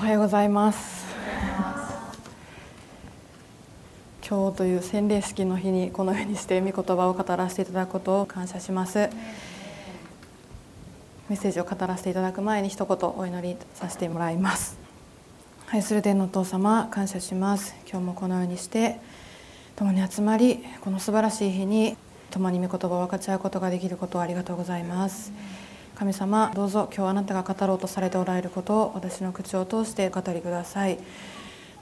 おはようございます。今日という洗礼式の日にこのようにして御言葉を語らせていただくことを感謝します。メッセージを語らせていただく前に一言お祈りさせてもらいます。愛する天のお父様感謝します。今日もこのようにして共に集まりこの素晴らしい日に共に御言葉を分かち合うことができることをありがとうございます。神様どうぞ今日あなたが語ろうとされておられることを私の口を通して語りください。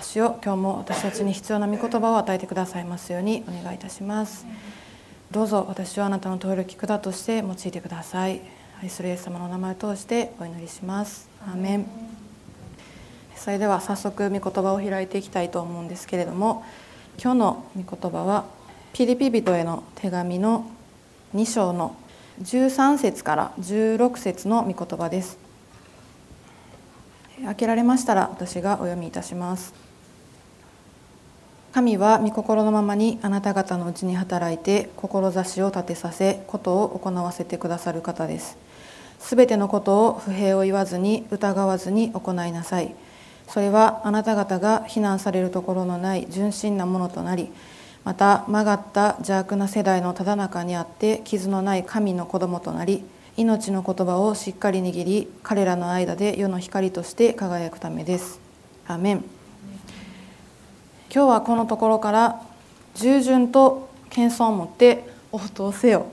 主よ今日も私たちに必要な御言葉を与えてくださいますようにお願いいたします。どうぞ私をあなたの通る聞くだとして用いてください。愛するイエス様の名前を通してお祈りします。アーメン。それでは早速御言葉を開いていきたいと思うんですけれども今日の御言葉はピリピ人への手紙の2章の13節から16節の御言葉です。開けられましたら私がお読みいたします。神は御心のままにあなた方のうちに働いて志を立てさせことを行わせてくださる方です。すべてのことを不平を言わずに疑わずに行いなさい。それはあなた方が非難されるところのない純真なものとなりまた曲がった邪悪な世代のただ中にあって傷のない神の子供となり命の言葉をしっかり握り彼らの間で世の光として輝くためです。アメン。今日はこのところから従順と謙遜を持って応答せよ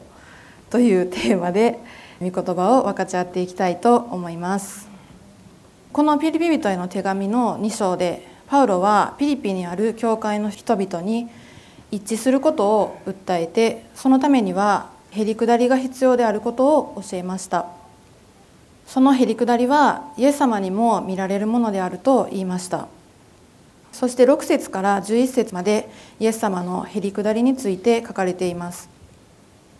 というテーマで御言葉を分かち合っていきたいと思います。このピリピ人への手紙の2章でパウロはピリピにある教会の人々に一致することを訴えてそのためにはへりくだりが必要であることを教えました。そのへりくだりはイエス様にも見られるものであると言いました。そして6節から11節までイエス様のへりくだりについて書かれています。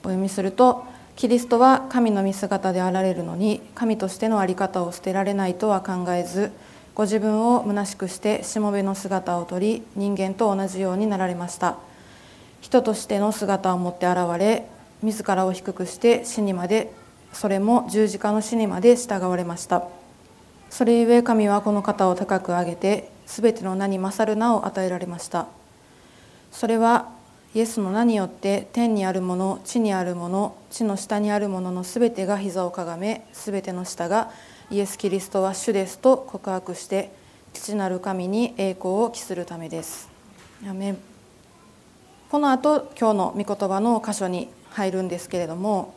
お読みするとキリストは神の見姿であられるのに神としての在り方を捨てられないとは考えずご自分を虚しくしてしもべの姿をとり人間と同じようになられました。人としての姿を持って現れ自らを低くして死にまでそれも十字架の死にまで従われました。それゆえ神はこの方を高く上げて全ての名に勝る名を与えられました。それはイエスの名によって天にあるもの地にあるもの地の下にあるもののすべてが膝をかがめすべての下がイエス・キリストは主ですと告白して父なる神に栄光を期するためです。アメこの後今日の御言葉の箇所に入るんですけれども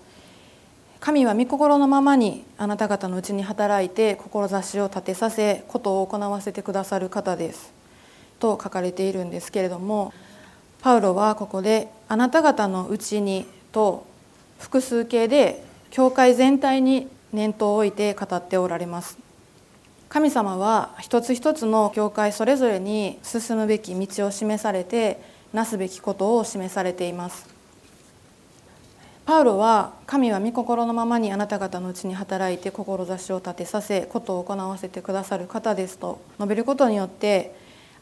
神は御心のままにあなた方のうちに働いて志を立てさせことを行わせてくださる方です。と書かれているんですけれどもパウロはここで「あなた方のうちに」と複数形で教会全体に念頭を置いて語っておられます。神様は一つ一つの教会それぞれに進むべき道を示されてなすべきことを示されています。パウロは神は御心のままにあなた方のうちに働いて志を立てさせことを行わせてくださる方ですと述べることによって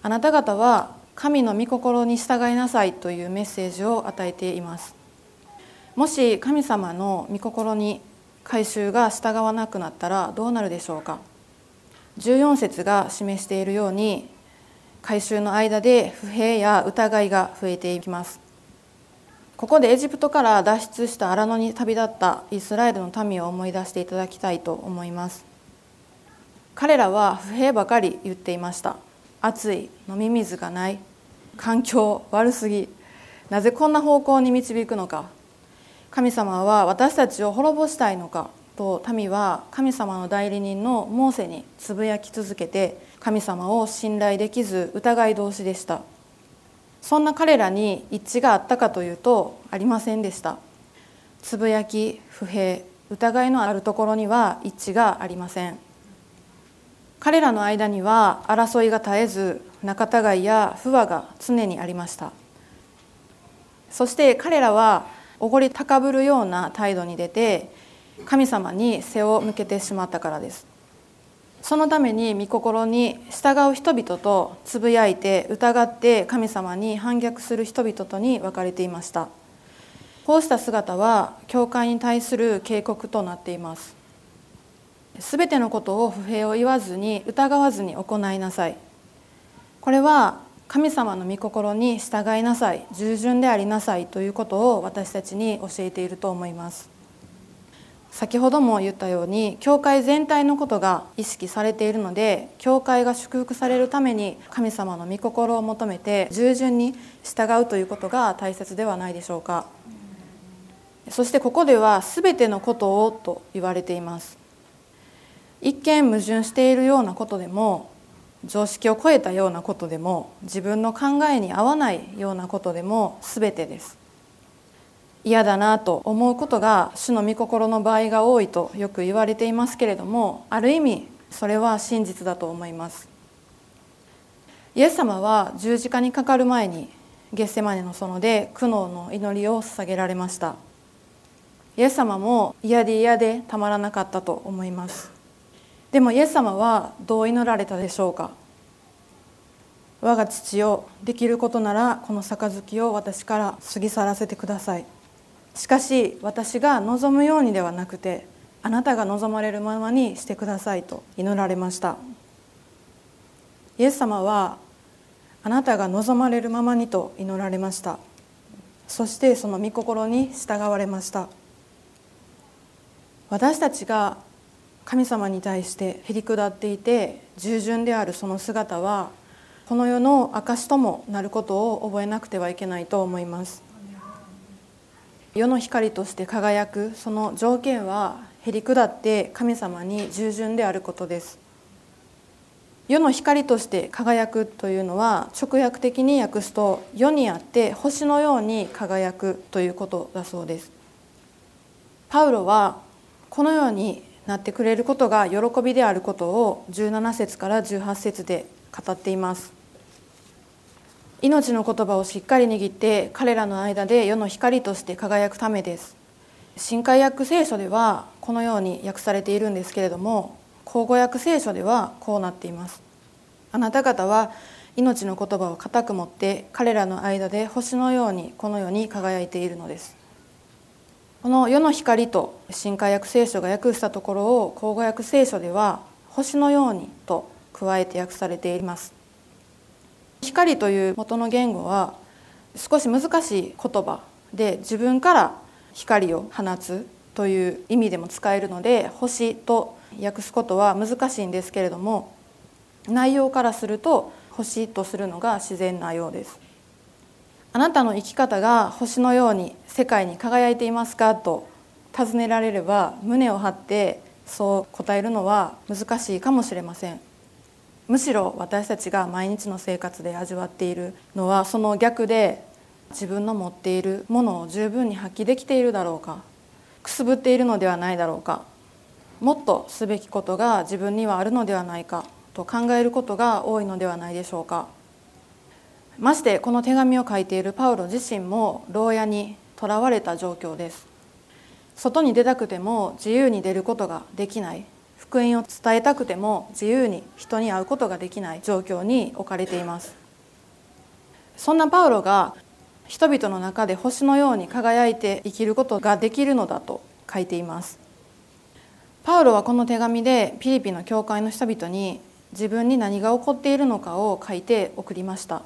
あなた方は神の御心に従いなさいというメッセージを与えています。もし神様の御心に改宗が従わなくなったらどうなるでしょうか。14節が示しているように改宗の間で不平や疑いが増えていきます。ここでエジプトから脱出した荒野に旅立ったイスラエルの民を思い出していただきたいと思います。彼らは不平ばかり言っていました。暑い飲み水がない。環境悪すぎ。なぜこんな方向に導くのか。神様は私たちを滅ぼしたいのかと民は神様の代理人のモーセにつぶやき続けて神様を信頼できず疑い同士でした。そんな彼らに一致があったかというとありませんでした。つぶやき不平疑いのあるところには一致がありません。彼らの間には争いが絶えず仲違いや不和が常にありました。そして彼らはおごり高ぶるような態度に出て神様に背を向けてしまったからです。そのために御心に従う人々とつぶやいて疑って神様に反逆する人々とに分かれていました。こうした姿は教会に対する警告となっています。すべてのことを不平を言わずに疑わずに行いなさい。これは神様の御心に従いなさい。従順でありなさいということを私たちに教えていると思います。先ほども言ったように教会全体のことが意識されているので教会が祝福されるために神様の御心を求めて従順に従うということが大切ではないでしょうか。そしてここでは全てのことをと言われています。一見矛盾しているようなことでも常識を超えたようなことでも自分の考えに合わないようなことでも全てです。嫌だなと思うことが主の御心の場合が多いとよく言われていますけれどもある意味それは真実だと思います。イエス様は十字架にかかる前にゲッセマネの園で苦悩の祈りを捧げられました。イエス様も嫌で嫌でたまらなかったと思います。でもイエス様はどう祈られたでしょうか。我が父よできることならこの杯を私から過ぎ去らせてください。しかし私が望むようにではなくてあなたが望まれるままにしてくださいと祈られました。イエス様はあなたが望まれるままにと祈られました。そしてその御心に従われました。私たちが神様に対してへり下っていて従順であるその姿はこの世の証ともなることを覚えなくてはいけないと思います。世の光として輝くその条件はへり下って神様に従順であることです。世の光として輝くというのは直訳的に訳すと世にあって星のように輝くということだそうです。パウロはこのようになってくれることが喜びであることを17節から18節で語っています。命の言葉をしっかり握って彼らの間で世の光として輝くためです。新海訳聖書ではこのように訳されているんですけれども口語訳聖書ではこうなっています。あなた方は命の言葉を固く持って彼らの間で星のようにこの世に輝いているのです。この世の光と新海訳聖書が訳したところを口語訳聖書では星のようにと加えて訳されています。光という元の言語は少し難しい言葉で自分から光を放つという意味でも使えるので星と訳すことは難しいんですけれども内容からすると星とするのが自然なようです。あなたの生き方が星のように世界に輝いていますかと尋ねられれば胸を張ってそう答えるのは難しいかもしれません。むしろ私たちが毎日の生活で味わっているのはその逆で自分の持っているものを十分に発揮できているだろうかくすぶっているのではないだろうかもっとすべきことが自分にはあるのではないかと考えることが多いのではないでしょうか。ましてこの手紙を書いているパウロ自身も牢屋にとらわれた状況です。外に出たくても自由に出ることができない。福音を伝えたくても自由に人に会うことができない状況に置かれています。そんなパウロが人々の中で星のように輝いて生きることができるのだと書いています。パウロはこの手紙でピリピの教会の人々に自分に何が起こっているのかを書いて送りました。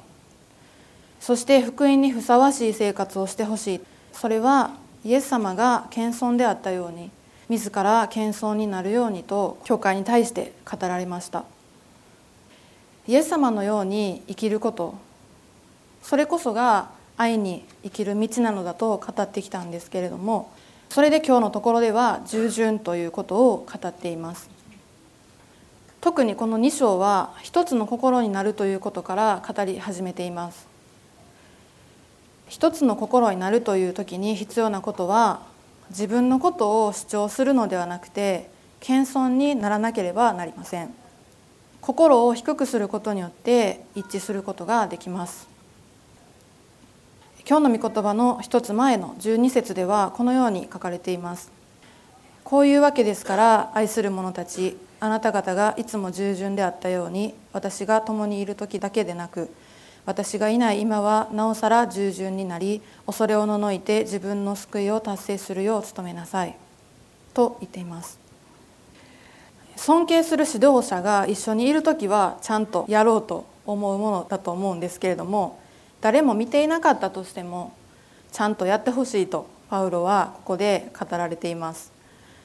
そして福音にふさわしい生活をしてほしい。それはイエス様が謙遜であったように自ら謙遜になるようにと教会に対して語られました。イエス様のように生きることそれこそが愛に生きる道なのだと語ってきたんですけれどもそれで今日のところでは従順ということを語っています。特にこの2章は一つの心になるということから語り始めています。一つの心になるという時に必要なことは自分のことを主張するのではなくて謙遜にならなければなりません。心を低くすることによって一致することができます。今日の御言葉の一つ前の12節ではこのように書かれています。こういうわけですから愛する者たちあなた方がいつも従順であったように私が共にいる時だけでなく私がいない今はなおさら従順になり恐れをののいて自分の救いを達成するよう努めなさい。と言っています。尊敬する指導者が一緒にいる時はちゃんとやろうと思うものだと思うんですけれども誰も見ていなかったとしてもちゃんとやってほしいとパウロはここで語られています。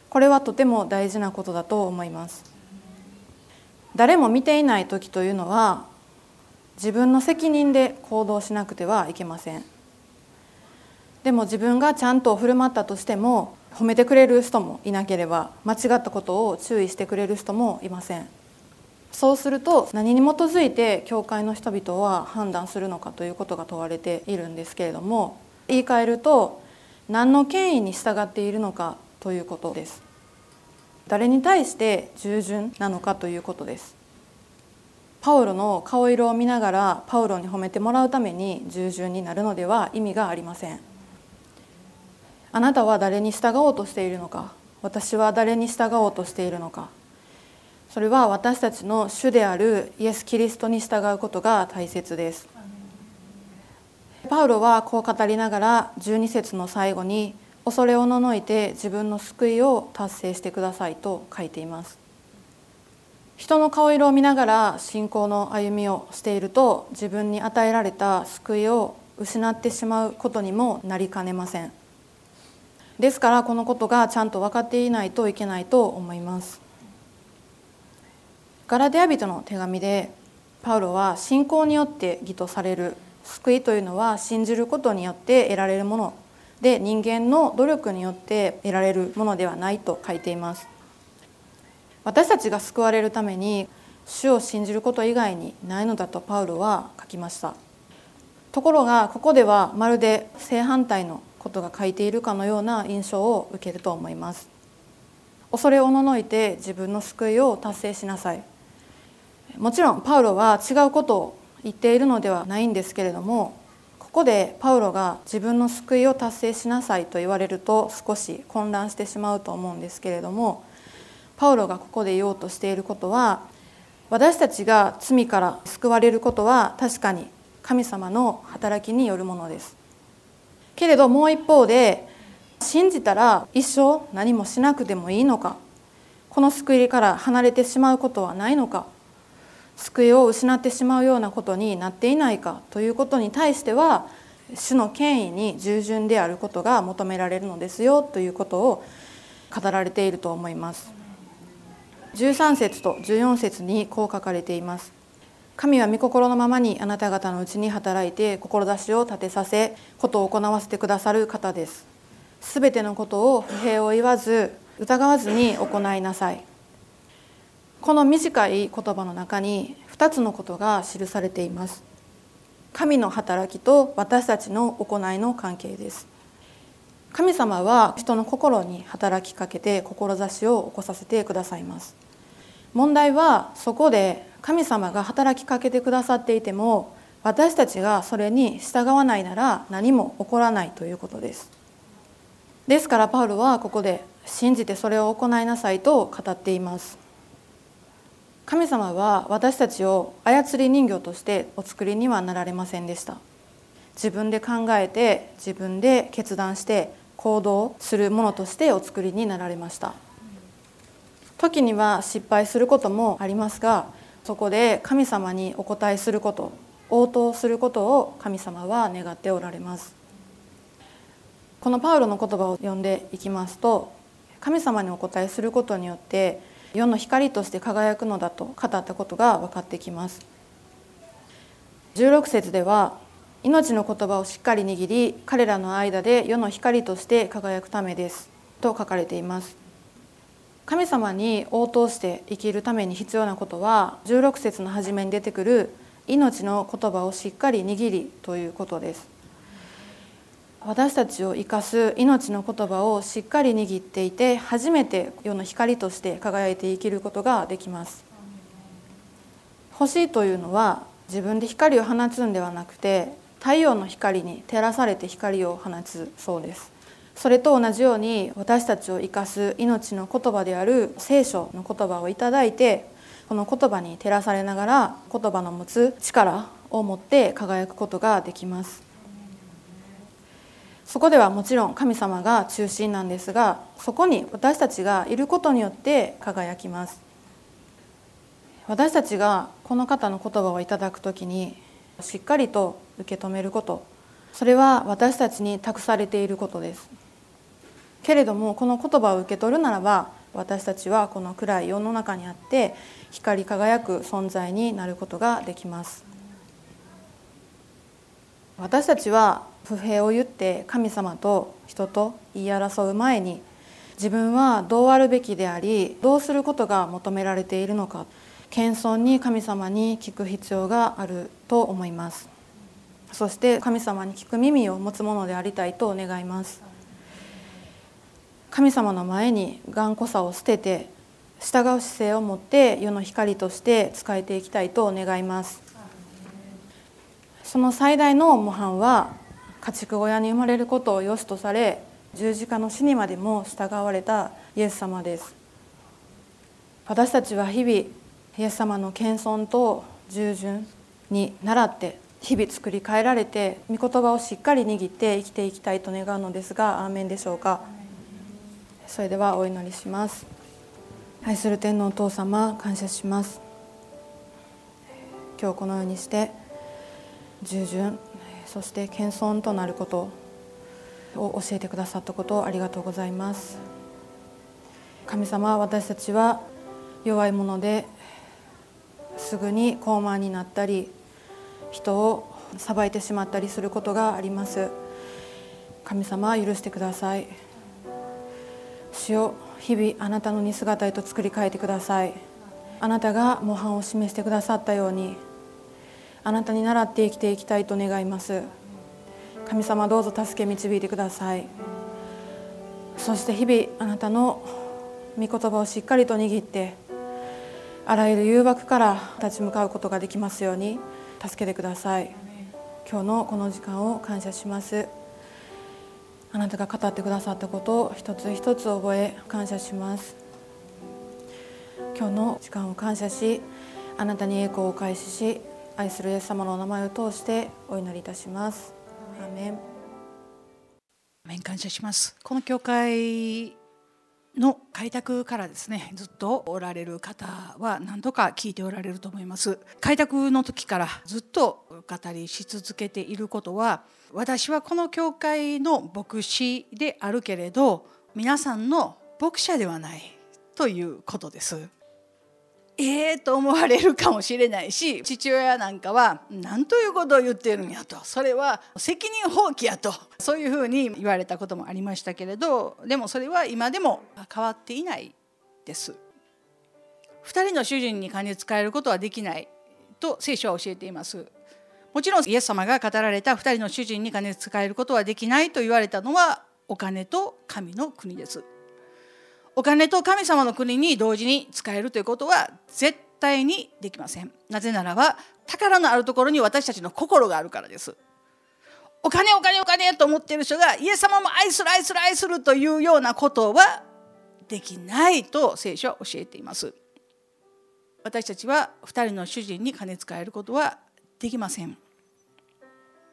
これはとても大事なことだと思います。誰も見ていない時というのは自分の責任で行動しなくてはいけません。でも自分がちゃんと振る舞ったとしても褒めてくれる人もいなければ間違ったことを注意してくれる人もいません。そうすると何に基づいて教会の人々は判断するのかということが問われているんですけれども言い換えると何の権威に従っているのかということです。誰に対して従順なのかということです。パウロの顔色を見ながらパウロに褒めてもらうために従順になるのでは意味がありません。あなたは誰に従おうとしているのか？私は誰に従おうとしているのか？それは私たちの主であるイエス・キリストに従うことが大切です。パウロはこう語りながら12節の最後に恐れおののいて自分の救いを達成してくださいと書いています。人の顔色を見ながら信仰の歩みをしていると自分に与えられた救いを失ってしまうことにもなりかねません。ですからこのことがちゃんと分かっていないといけないと思います。ガラデア人の手紙でパウロは信仰によって義とされる救いというのは信じることによって得られるもので人間の努力によって得られるものではないと書いています。私たちが救われるために主を信じること以外にないのだとパウロは書きました。ところがここではまるで正反対のことが書いているかのような印象を受けると思います。恐れおののいて自分の救いを達成しなさい。もちろんパウロは違うことを言っているのではないんですけれどもここでパウロが自分の救いを達成しなさいと言われると少し混乱してしまうと思うんですけれどもパウロがここで言おうとしていることは私たちが罪から救われることは確かに神様の働きによるものです。けれどもう一方で信じたら一生何もしなくてもいいのかこの救いから離れてしまうことはないのか救いを失ってしまうようなことになっていないかということに対しては主の権威に従順であることが求められるのですよということを語られていると思います。13節と14節にこう書かれています。神は御心のままにあなた方のうちに働いて志を立てさせことを行わせてくださる方です。すべてのことを不平を言わず疑わずに行いなさい。この短い言葉の中に2つのことが記されています。神の働きと私たちの行いの関係です。神様は人の心に働きかけて志を起こさせてくださいます。問題はそこで神様が働きかけてくださっていても私たちがそれに従わないなら何も起こらないということです。ですからパウロはここで信じてそれを行いなさいと語っています。神様は私たちを操り人形としてお作りにはなられませんでした。自分で考えて自分で決断して行動するものとしてお作りになられました。時には失敗することもありますがそこで神様にお答えすること応答することを神様は願っておられます。このパウロの言葉を読んでいきますと神様にお答えすることによって世の光として輝くのだと語ったことが分かってきます。16節では命の言葉をしっかり握り彼らの間で世の光として輝くためですと書かれています。神様に応答して生きるために必要なことは16節の初めに出てくる命の言葉をしっかり握りということです。私たちを生かす命の言葉をしっかり握っていて初めて世の光として輝いて生きることができます。星というのは自分で光を放つんではなくて太陽の光に照らされて光を放つそうです。それと同じように私たちを生かす命の言葉である聖書の言葉をいただいてこの言葉に照らされながら言葉の持つ力を持って輝くことができます。そこではもちろん神様が中心なんですがそこに私たちがいることによって輝きます。私たちがこの方の言葉をいただくときにしっかりと受け止めること。それは私たちに託されていることです。けれどもこの言葉を受け取るならば私たちはこの暗い世の中にあって光り輝く存在になることができます。私たちは不平を言って神様と人と言い争う前に自分はどうあるべきでありどうすることが求められているのか謙遜に神様に聞く必要があると思います。そして神様に聞く耳を持つものでありたいと願います。神様の前に頑固さを捨てて従う姿勢を持って世の光として仕えていきたいと願います。その最大の模範は家畜小屋に生まれることを良しとされ十字架の死にまでも従われたイエス様です。私たちは日々イエス様の謙遜と従順に倣って日々作り変えられて御言葉をしっかり握って生きていきたいと願うのですがアーメンでしょうか。それではお祈りします。愛する天のお父様感謝します。今日このようにして従順そして謙遜となることを教えてくださったことをありがとうございます。神様私たちは弱いものですぐに高慢になったり人を裁いてしまったりすることがあります。神様許してください。主を日々あなたの似姿へと作り変えてください。あなたが模範を示してくださったようにあなたに倣って生きていきたいと願います。神様どうぞ助け導いてください。そして日々あなたの御言葉をしっかりと握ってあらゆる誘惑から立ち向かうことができますように助けてください。今日のこの時間を感謝します。あなたが語ってくださったことを一つ一つ覚え感謝します。今日の時間を感謝しあなたに栄光を開始し愛するイエス様のお名前を通してお祈りいたします。アメン。面感謝します。この教会の開拓からですねずっとおられる方は何度か聞いておられると思います。開拓の時からずっと語りし続けていることは私はこの教会の牧師であるけれど皆さんの牧者ではないということです。ええー、と思われるかもしれないし 父親なんかは何ということを言ってるんやとそれは責任放棄やと そういうふうに言われたこともありましたけれどでもそれは今でも変わっていないです。2人の主人に金使えることはできないと聖書は教えています。もちろんイエス様が語られた2人の主人に金使えることはできないと言われたのはお金と神の国です。お金と神様の国に同時に使えるということは絶対にできません。なぜならば宝のあるところに私たちの心があるからです。お金お金お金と思っている人がイエス様も愛する愛する愛するというようなことはできないと聖書は教えています。私たちは2人の主人に金使えることはできません。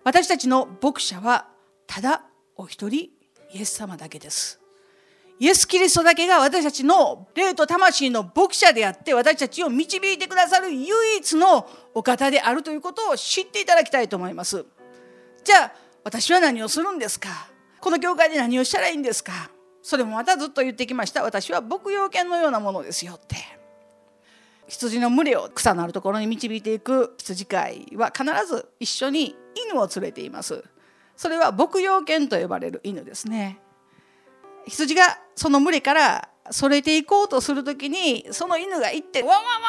私たちの牧者はただお一人イエス様だけです。イエス・キリストだけが私たちの霊と魂の牧者であって私たちを導いてくださる唯一のお方であるということを知っていただきたいと思います。じゃあ私は何をするんですか？この教会で何をしたらいいんですか？それもまたずっと言ってきました。私は牧羊犬のようなものですよって。羊の群れを草のあるところに導いていく羊飼いは必ず一緒に犬を連れています。それは牧羊犬と呼ばれる犬ですね。羊がその群れからそれていこうとする時にその犬が行ってワンワンワンワン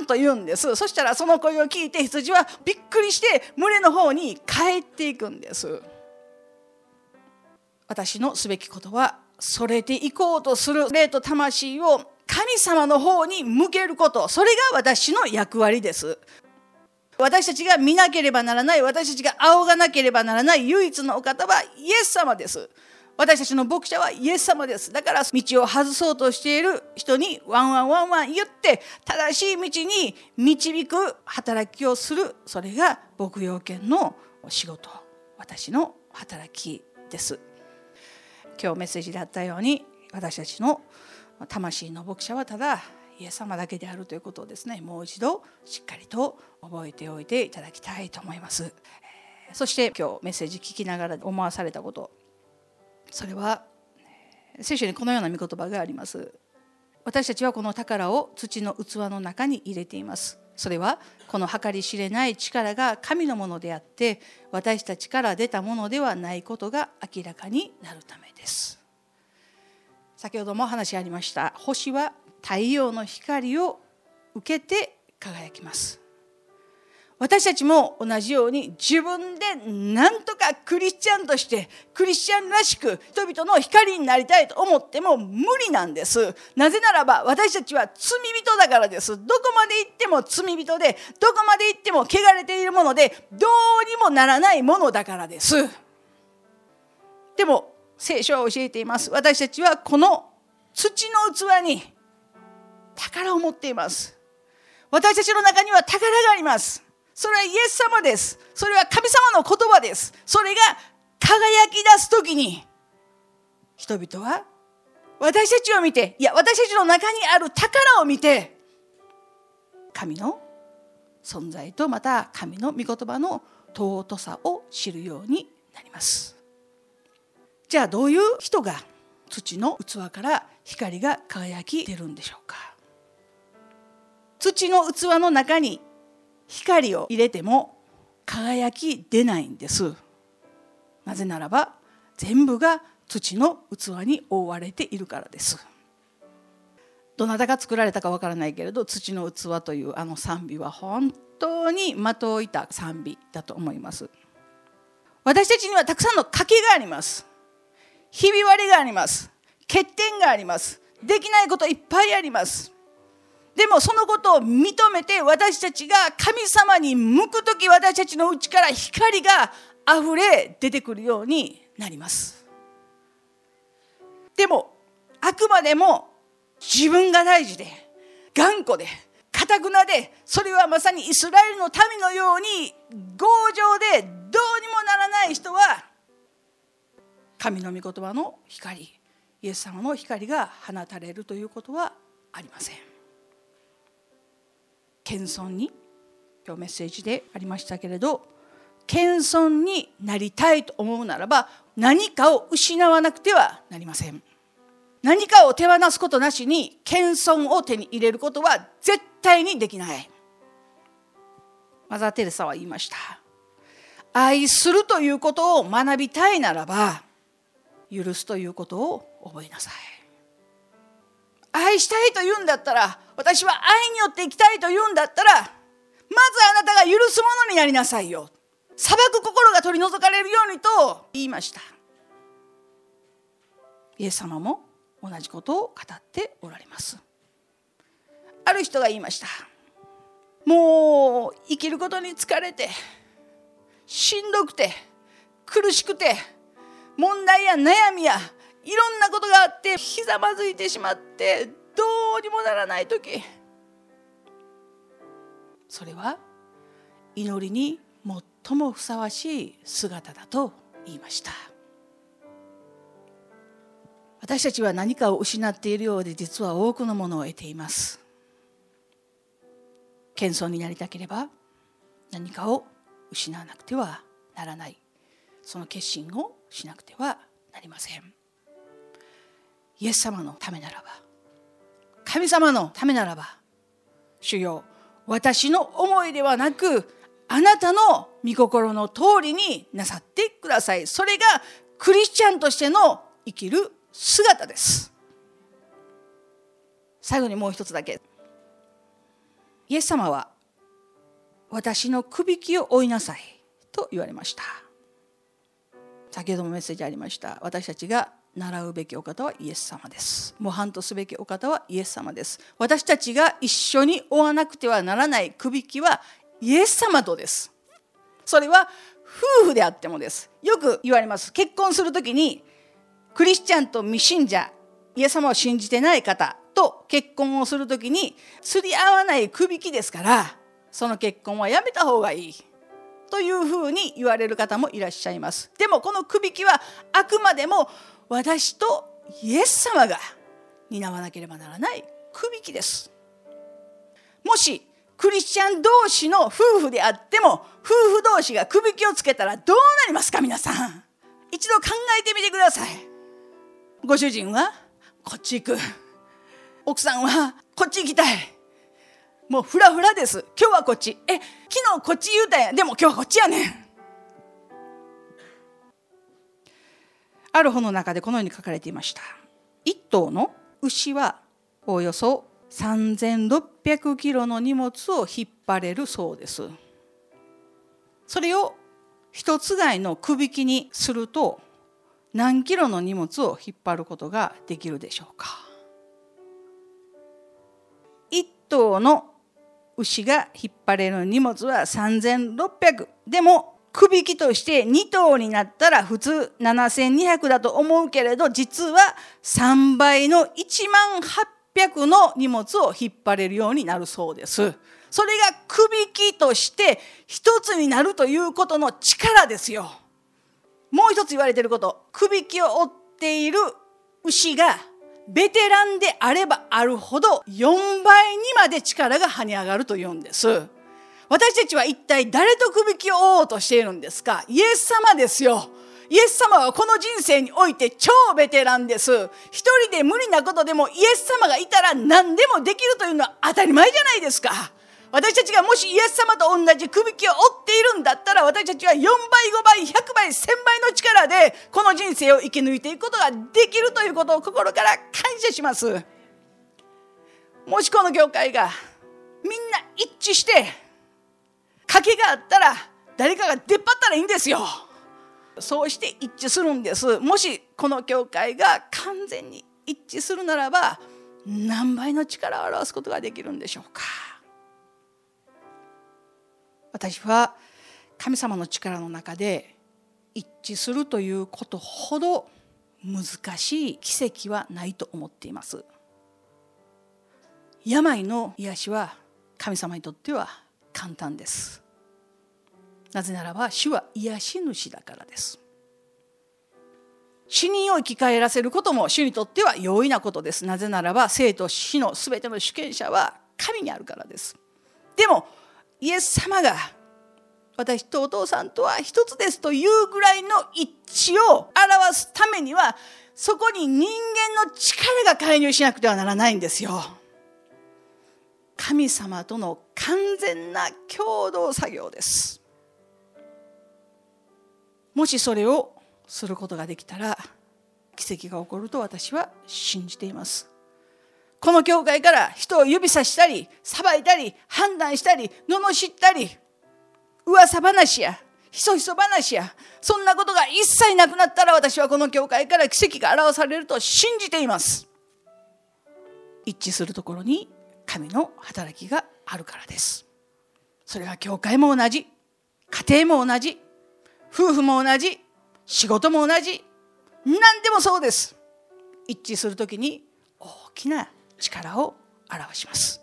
ワンと言うんです。そしたらその声を聞いて羊はびっくりして群れの方に帰っていくんです。私のすべきことはそれていこうとする霊と魂を神様の方に向けること。それが私の役割です。私たちが見なければならない。私たちが仰がなければならない唯一のお方はイエス様です。私たちの牧者はイエス様です。だから道を外そうとしている人にワンワンワンワン言って正しい道に導く働きをするそれが牧羊犬の仕事私の働きです。今日メッセージであったように私たちの魂の牧者はただイエス様だけであるということをですねもう一度しっかりと覚えておいていただきたいと思いますそして今日メッセージ聞きながら思わされたことそれは聖書にこのような御言葉があります。私たちはこの宝を土の器の中に入れています。それはこの計り知れない力が神のものであって私たちから出たものではないことが明らかになるためです。先ほども話ありました。星は太陽の光を受けて輝きます。私たちも同じように自分で何とかクリスチャンとしてクリスチャンらしく人々の光になりたいと思っても無理なんです。なぜならば私たちは罪人だからです。どこまで行っても罪人でどこまで行っても汚れているものでどうにもならないものだからです。でも聖書は教えています。私たちはこの土の器に宝を持っています。私たちの中には宝があります。それはイエス様です。それは神様の言葉です。それが輝き出す時に人々は私たちを見ていや私たちの中にある宝を見て神の存在とまた神の御言葉の尊さを知るようになります。じゃあどういう人が土の器から光が輝き出るんでしょうか。土の器の中に光を入れても輝き出ないんです。なぜならば全部が土の器に覆われているからです。どなたが作られたかわからないけれど土の器というあの賛美は本当に的をいた賛美だと思います。私たちにはたくさんの賭けがあります。ひび割れがあります。欠点があります。できないこといっぱいあります。でもそのことを認めて私たちが神様に向く時私たちの内から光があふれ出てくるようになります。でもあくまでも自分が大事で頑固でかたくなでそれはまさにイスラエルの民のように強情でどうにもならない人は神の御言葉の光イエス様の光が放たれるということはありません。謙遜に今日メッセージでありましたけれど謙遜になりたいと思うならば何かを失わなくてはなりません。何かを手放すことなしに謙遜を手に入れることは絶対にできない。マザー・テレサは言いました。愛するということを学びたいならば許すということを覚えなさい。愛したいと言うんだったら私は愛によって生きたいと言うんだったらまずあなたが許すものになりなさいよ。裁く心が取り除かれるようにと言いました。イエス様も同じことを語っておられます。ある人が言いました。もう生きることに疲れてしんどくて苦しくて問題や悩みやいろんなことがあってひざまずいてしまってどうにもならない時。それは祈りに最もふさわしい姿だと言いました。私たちは何かを失っているようで実は多くのものを得ています。謙遜になりたければ何かを失わなくてはならない。その決心をしなくてはなりません。イエス様のためならば神様のためならば主よ私の思いではなくあなたの御心の通りになさってください。それがクリスチャンとしての生きる姿です。最後にもう一つだけ。イエス様は私のくびきを追いなさいと言われました。先ほどもメッセージありました。私たちが習うべきお方はイエス様です。模範とすべきお方はイエス様です。私たちが一緒に追わなくてはならないくびきはイエス様とです。それは夫婦であってもです。よく言われます結婚する時にクリスチャンと未信者イエス様を信じてない方と結婚をする時に釣り合わないくびきですからその結婚はやめた方がいい。というふうに言われる方もいらっしゃいます。でもこのくびきはあくまでも私とイエス様が担わなければならないくびきです。もしクリスチャン同士の夫婦であっても夫婦同士が首きをつけたらどうなりますか皆さん。一度考えてみてください。ご主人はこっち行く。奥さんはこっち行きたい。もうフラフラです。今日はこっち。え昨日こっち言うたんや。でも今日はこっちやねん。ある本の中でこのように書かれていました。一頭の牛はおよそ3600キロの荷物を引っ張れるそうです。それを一つ買いのくびきにすると何キロの荷物を引っ張ることができるでしょうか。一頭の牛が引っ張れる荷物は3600でもくびきとして2頭になったら普通7200だと思うけれど実は3倍の1万800の荷物を引っ張れるようになるそうです。それがくびきとして一つになるということの力ですよ。もう一つ言われていること、くびきを追っている牛がベテランであればあるほど4倍にまで力が跳ね上がるというんです。私たちは一体誰とくびきを追おうとしているんですか？イエス様ですよ。イエス様はこの人生において超ベテランです。一人で無理なことでもイエス様がいたら何でもできるというのは当たり前じゃないですか。私たちがもしイエス様と同じくびきを追っているんだったら私たちは4倍5倍100倍1000倍の力でこの人生を生き抜いていくことができるということを心から感謝しますもしこの教会がみんな一致して賭けがあったら誰かが出っ張ったらいいんですよ。そうして一致するんです。もしこの教会が完全に一致するならば何倍の力を表すことができるんでしょうか。私は神様の力の中で一致するということほど難しい奇跡はないと思っています。病の癒しは神様にとっては簡単です。なぜならば主は癒し主だからです。死人を生き返らせることも主にとっては容易なことです。なぜならば生と死の全ての主権者は神にあるからです。でもイエス様が私とお父さんとは一つですというぐらいの一致を表すためにはそこに人間の力が介入しなくてはならないんですよ。神様との完全な共同作業です。もしそれをすることができたら奇跡が起こると私は信じています。この教会から人を指さしたり裁いたり判断したり罵ったり噂話やひそひそ話やそんなことが一切なくなったら私はこの教会から奇跡が表されると信じています一致するところに神の働きがあるからです。それは教会も同じ家庭も同じ夫婦も同じ仕事も同じ何でもそうです。一致するときに大きな力を表します。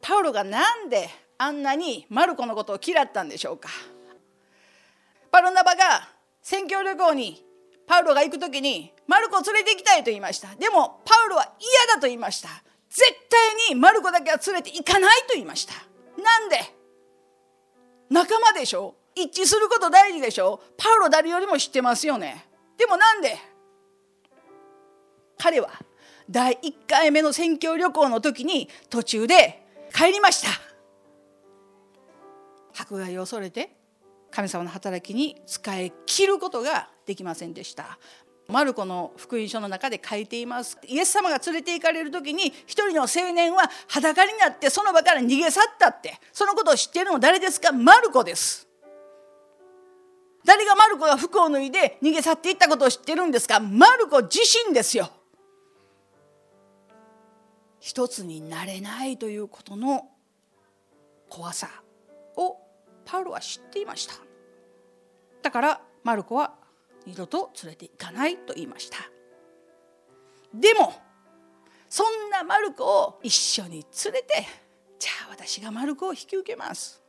パウロがなんであんなにマルコのことを嫌ったんでしょうか。パルナバが宣教旅行にパウロが行く時にマルコを連れて行きたいと言いました。でもパウロは嫌だと言いました。絶対にマルコだけは連れて行かないと言いました。なんで？仲間でしょ？一致すること大事でしょ？パウロ誰よりも知ってますよね？でもなんで？彼は第1回目の宣教旅行の時に途中で帰りました。迫害を恐れて神様の働きに使い切ることができませんでした。マルコの福音書の中で書いています。イエス様が連れて行かれる時に一人の青年は裸になってその場から逃げ去ったって。そのことを知っているのは誰ですか？マルコです。誰がマルコが服を脱いで逃げ去っていったことを知ってるんですか？マルコ自身ですよ。一つになれないということの怖さをパウロは知っていました。だからマルコは二度と連れて行かないと言いました。でもそんなマルコを一緒に連れてじゃあ私がマルコを引き受けます。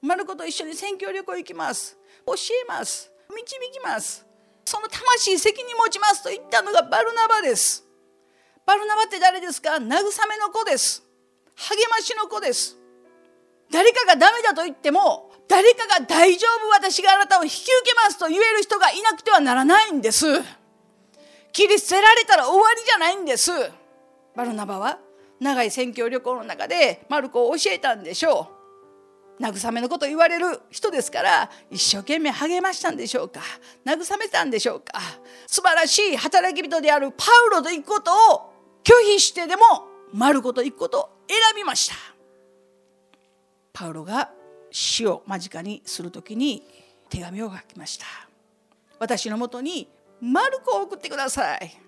マルコと一緒に選挙旅行行きます。教えます。導きます。その魂責任持ちますと言ったのがバルナバです。バルナバって誰ですか？慰めの子です。励ましの子です。誰かがダメだと言っても誰かが大丈夫私があなたを引き受けますと言える人がいなくてはならないんです。切り捨てられたら終わりじゃないんです。バルナバは長い宣教旅行の中でマルコを教えたんでしょう。慰めのことを言われる人ですから一生懸命励ましたんでしょうか。慰めたんでしょうか。素晴らしい働き人であるパウロと行くことを拒否してでもマルコと行くことを選びました。パウロが死を間近にする時に手紙を書きました。私のもとにマルコを送ってください。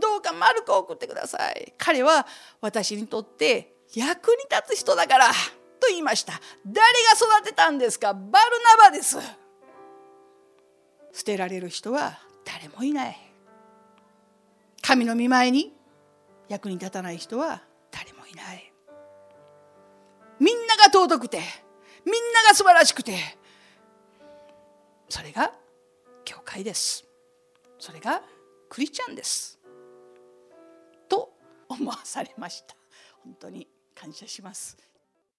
どうかマルコを送ってください。彼は私にとって役に立つ人だからと言いました。誰が育てたんですか？バルナバです。捨てられる人は誰もいない。神の見前に役に立たない人は誰もいない。みんなが尊くてみんなが素晴らしくて。それが教会です。それがクリスチャンです。と思わされました。本当に感謝します。